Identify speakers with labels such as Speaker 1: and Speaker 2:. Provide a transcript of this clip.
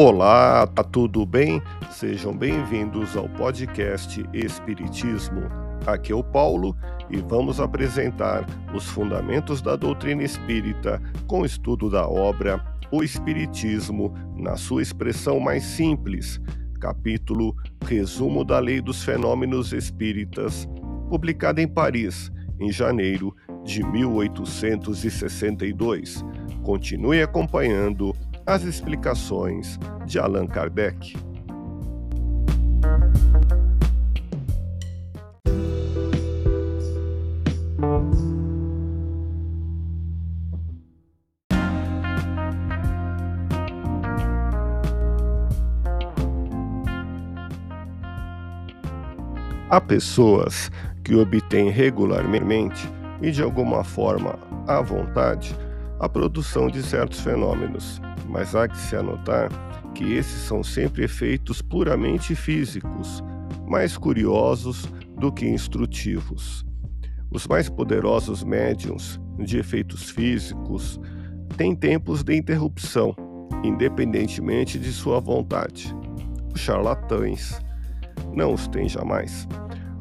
Speaker 1: Olá, tá tudo bem? Sejam bem-vindos ao podcast Espiritismo. Aqui é o Paulo e vamos apresentar os fundamentos da doutrina espírita com estudo da obra O Espiritismo na sua expressão mais simples, capítulo Resumo da Lei dos Fenômenos Espíritas, publicada em Paris, em janeiro de 1862. Continue acompanhando as explicações de Allan Kardec. Há pessoas que obtêm regularmente e de alguma forma à vontade a produção de certos fenômenos, mas há que se anotar que esses são sempre efeitos puramente físicos, mais curiosos do que instrutivos. Os mais poderosos médiums de efeitos físicos têm tempos de interrupção, independentemente de sua vontade. Os charlatães não os têm jamais.